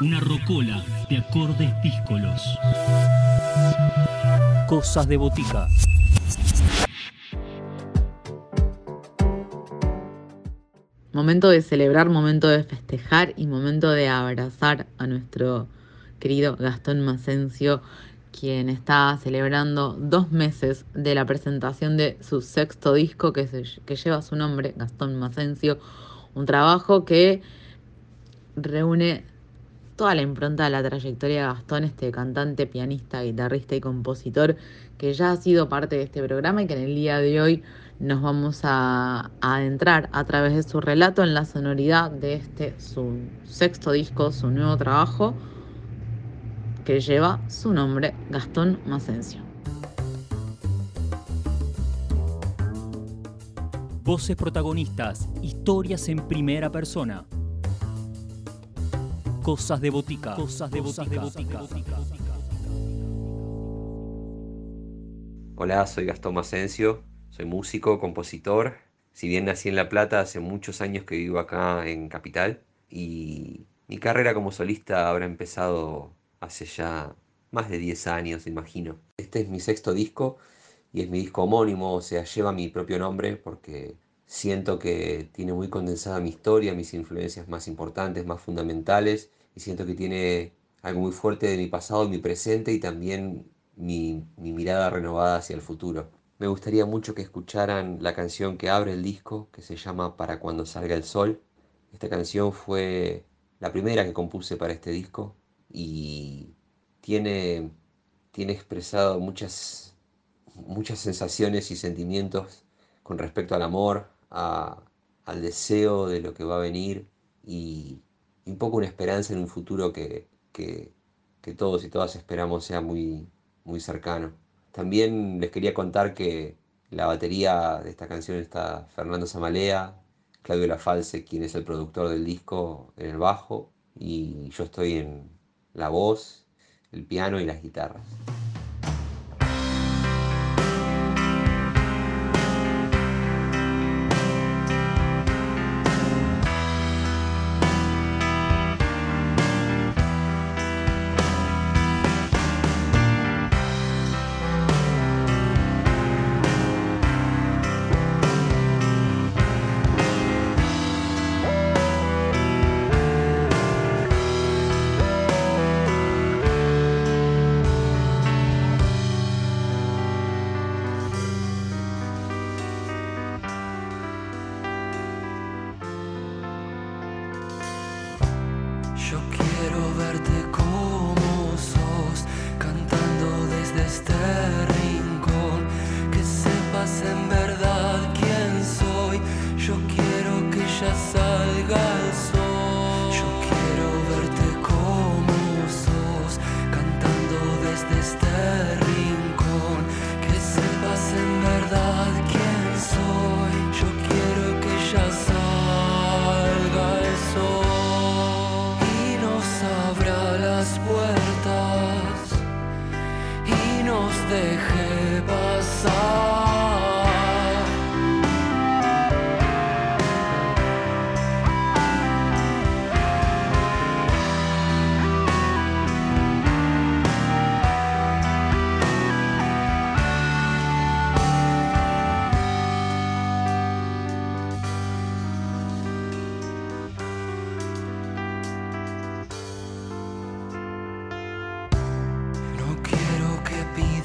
Una rocola de acordes díscolos. Cosas de botica. Momento de celebrar, momento de festejar y momento de abrazar a nuestro querido Gastón Macencio, quien está celebrando dos meses de la presentación de su sexto disco que, que lleva su nombre, Gastón Macencio, un trabajo que reúne toda la impronta de la trayectoria de Gastón, este cantante, pianista, guitarrista y compositor que ya ha sido parte de este programa y que en el día de hoy nos vamos a, adentrar a través de su relato en la sonoridad de este, su sexto disco, su nuevo trabajo, que lleva su nombre, Gastón Macencio. Voces protagonistas, historias en primera persona. Cosas de botica. Cosas de botica. Hola, soy Gastón Macencio, soy músico, compositor. Si bien nací en La Plata, hace muchos años que vivo acá en Capital y mi carrera como solista habrá empezado hace ya más de 10 años, imagino. Este es mi sexto disco y es mi disco homónimo, o sea, lleva mi propio nombre porque siento que tiene muy condensada mi historia, mis influencias más importantes, más fundamentales y siento que tiene algo muy fuerte de mi pasado mi presente y también mi, mi mirada renovada hacia el futuro. Me gustaría mucho que escucharan la canción que abre el disco, que se llama Para cuando salga el sol. Esta canción fue la primera que compuse para este disco y tiene, tiene expresado muchas, muchas sensaciones y sentimientos con respecto al amor, al deseo de lo que va a venir y, un poco una esperanza en un futuro que, que, todos y todas esperamos sea muy, muy cercano. También les quería contar que la batería de esta canción está Fernando Zamalea, Claudio Lafalce, quien es el productor del disco, en el bajo, y yo estoy en la voz, el piano y las guitarras.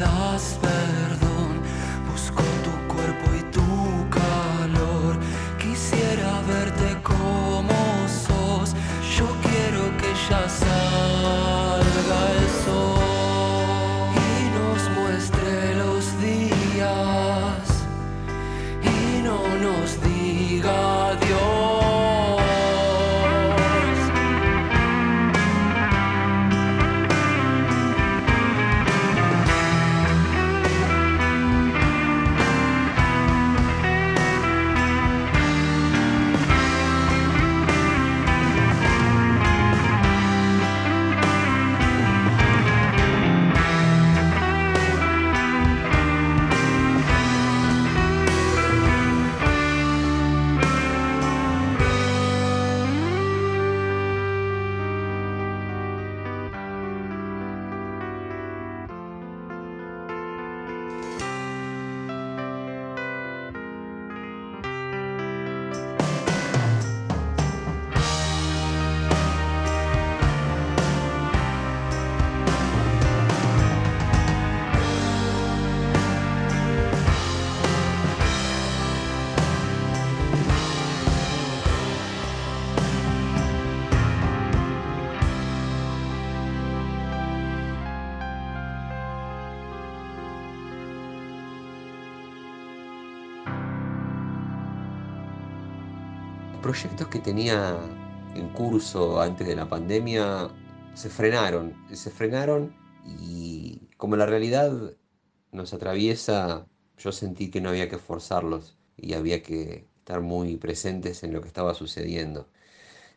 lost the proyectos que tenía en curso antes de la pandemia se frenaron, se frenaron y como la realidad nos atraviesa, yo sentí que no había que forzarlos y había que estar muy presentes en lo que estaba sucediendo.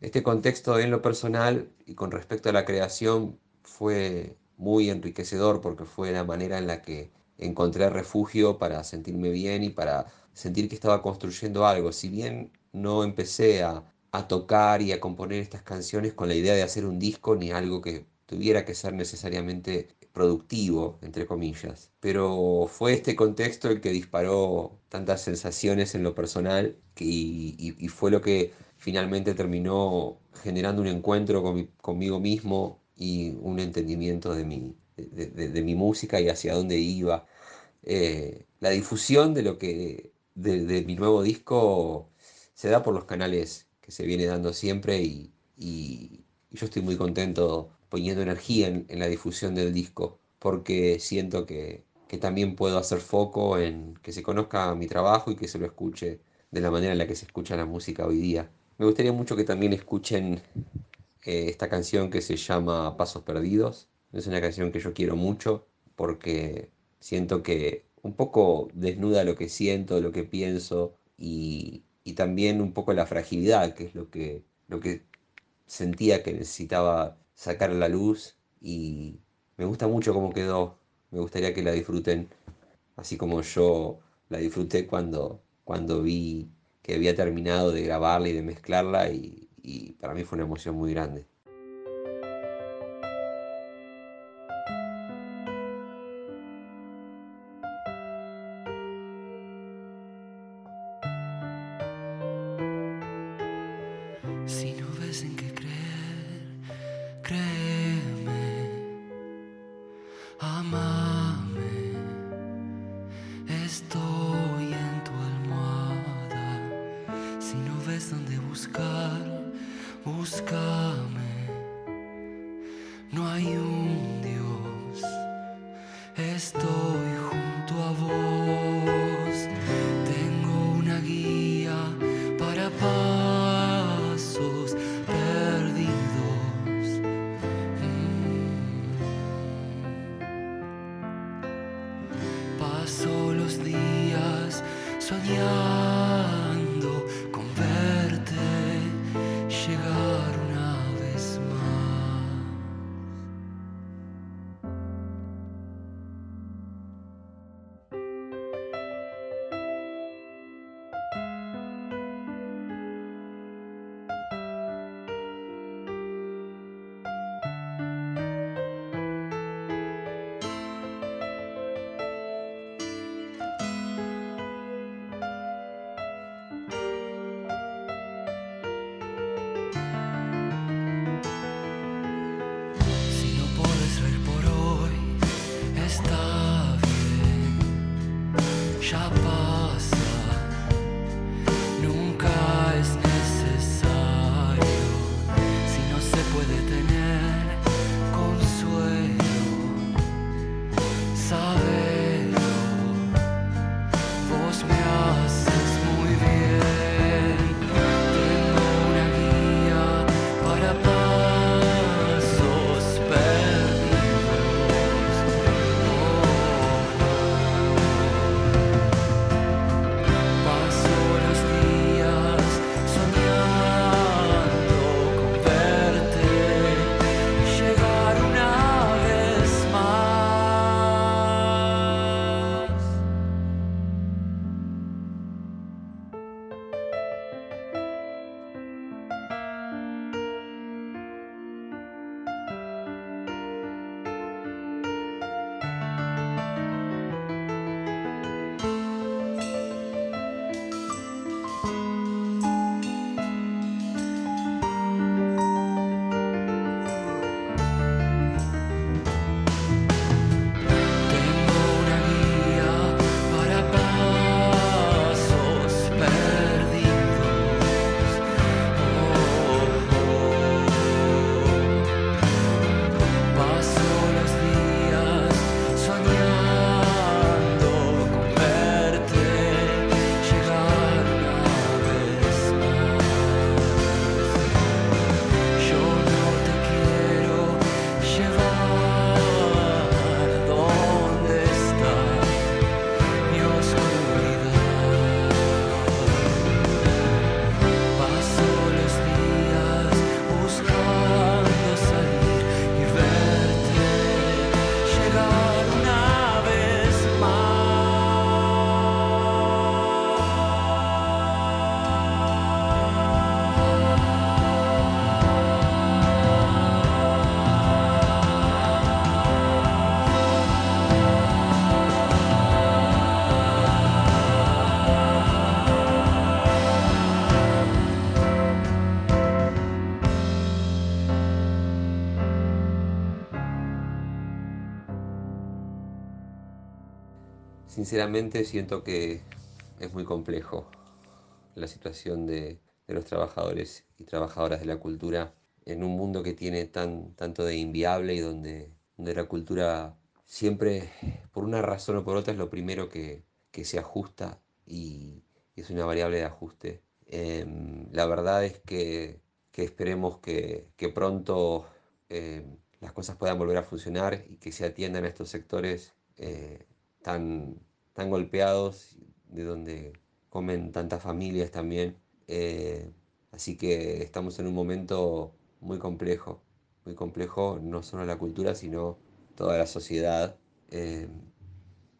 Este contexto en lo personal y con respecto a la creación fue muy enriquecedor porque fue la manera en la que encontré refugio para sentirme bien y para sentir que estaba construyendo algo. Si bien no empecé a, tocar y a componer estas canciones con la idea de hacer un disco ni algo que tuviera que ser necesariamente productivo, entre comillas. Pero fue este contexto el que disparó tantas sensaciones en lo personal y, fue lo que finalmente terminó generando un encuentro conmigo mismo y un entendimiento de mi, de, mi música y hacia dónde iba. Eh, la difusión de lo que de, mi nuevo disco se da por los canales que se viene dando siempre y, yo estoy muy contento poniendo energía en, la difusión del disco, porque siento que, también puedo hacer foco en que se conozca mi trabajo y que se lo escuche de la manera en la que se escucha la música hoy día. Me gustaría mucho que también escuchen eh, esta canción que se llama Pasos Perdidos. Es una canción que yo quiero mucho porque siento que un poco desnuda lo que siento, lo que pienso y, y también un poco la fragilidad, que es lo que, lo que sentía que necesitaba sacar la luz y me gusta mucho cómo quedó. Me gustaría que la disfruten así como yo la disfruté cuando, cuando vi que había terminado de grabarla y de mezclarla y, y para mí fue una emoción muy grande. estoy. Sinceramente siento que es muy complejo la situación de, los trabajadores y trabajadoras de la cultura en un mundo que tiene tan, tanto de inviable y donde, donde la cultura siempre, por una razón o por otra, es lo primero que, se ajusta y, es una variable de ajuste. Em, la verdad es que, esperemos que, pronto em, las cosas puedan volver a funcionar y que se atiendan a estos sectores eh, tan, tan golpeados, de donde comen tantas familias también. Eh, así que estamos en un momento muy complejo, muy complejo, no solo la cultura, sino toda la sociedad eh,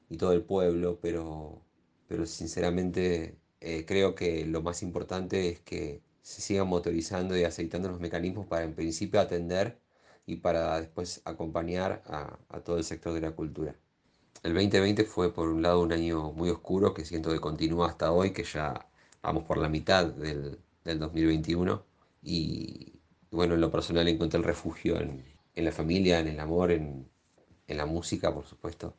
y todo el pueblo, pero, pero sinceramente eh, creo que lo más importante es que se sigan motorizando y aceitando los mecanismos para en principio atender y para después acompañar a, a todo el sector de la cultura. El 2020 fue por un lado un año muy oscuro que siento que continúa hasta hoy, que ya vamos por la mitad del, 2021 y, bueno, en lo personal encontré el refugio en, la familia, en el amor, en, la música, por supuesto.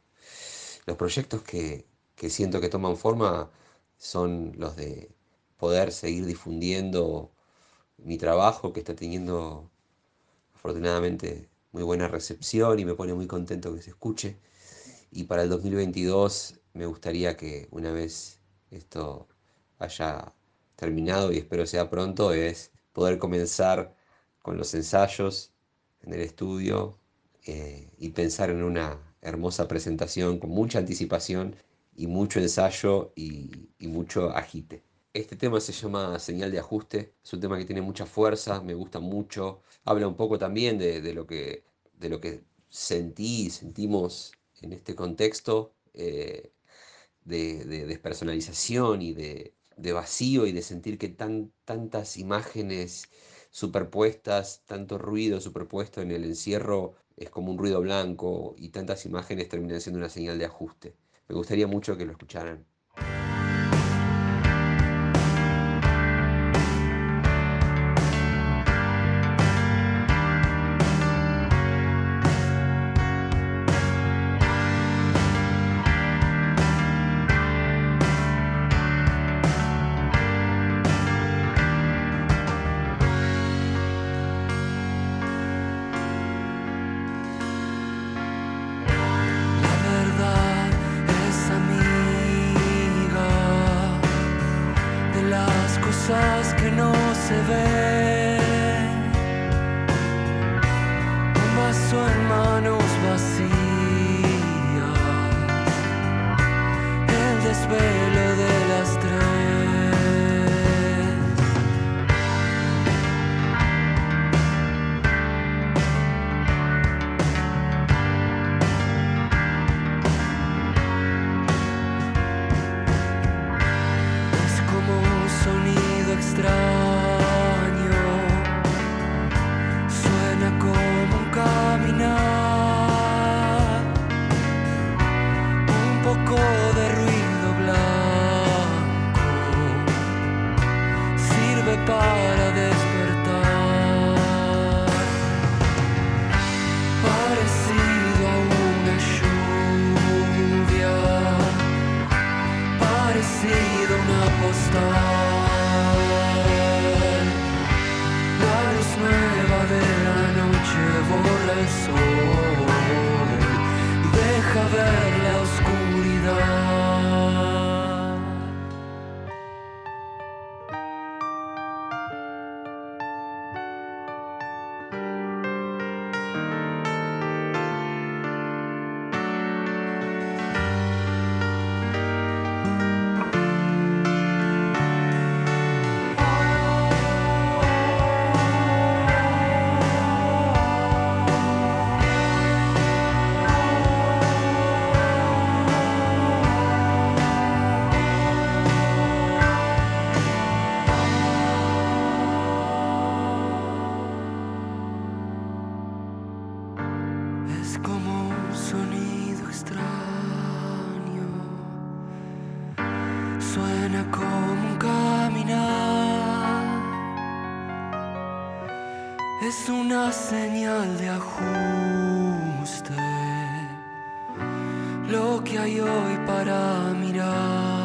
Los proyectos que, siento que toman forma son los de poder seguir difundiendo mi trabajo que está teniendo afortunadamente muy buena recepción y me pone muy contento que se escuche. Y para el 2022 me gustaría que una vez esto haya terminado y espero sea pronto, es poder comenzar con los ensayos en el estudio eh, y pensar en una hermosa presentación con mucha anticipación y mucho ensayo y, mucho agite. Este tema se llama Señal de Ajuste, es un tema que tiene mucha fuerza, me gusta mucho, habla un poco también de, lo, que, de lo que sentí y sentimos en este contexto eh, de, despersonalización y de, vacío y de sentir que tan, tantas imágenes superpuestas, tanto ruido superpuesto en el encierro es como un ruido blanco y tantas imágenes terminan siendo una señal de ajuste. Me gustaría mucho que lo escucharan. Señal de ajuste. lo que hay hoy para mirar.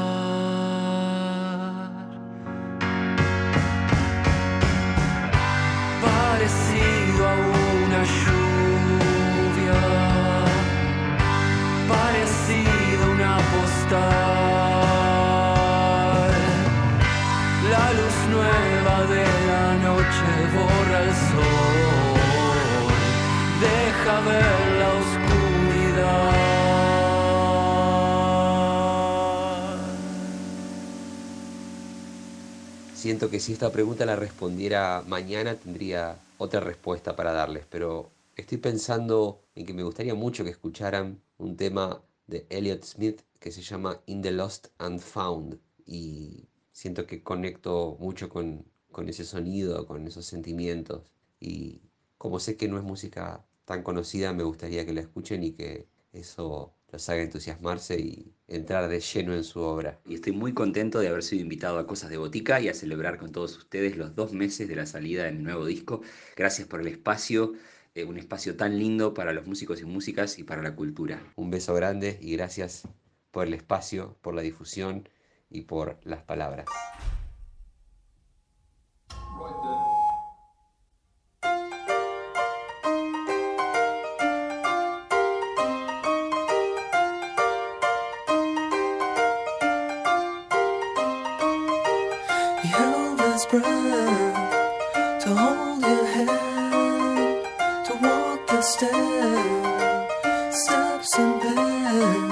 Siento que si esta pregunta la respondiera mañana tendría otra respuesta para darles, pero estoy pensando en que me gustaría mucho que escucharan un tema de Elliott Smith que se llama In the Lost and Found y siento que conecto mucho con, con ese sonido, con esos sentimientos y como sé que no es música tan conocida, me gustaría que la escuchen y que eso los haga entusiasmarse y entrar de lleno en su obra. Y estoy muy contento de haber sido invitado a Cosas de Botica y a celebrar con todos ustedes los dos meses de la salida del nuevo disco. Gracias por el espacio, eh, un espacio tan lindo para los músicos y músicas y para la cultura. Un beso grande y gracias por el espacio, por la difusión y por las palabras. To hold your hand, to walk the steps, steps and bends,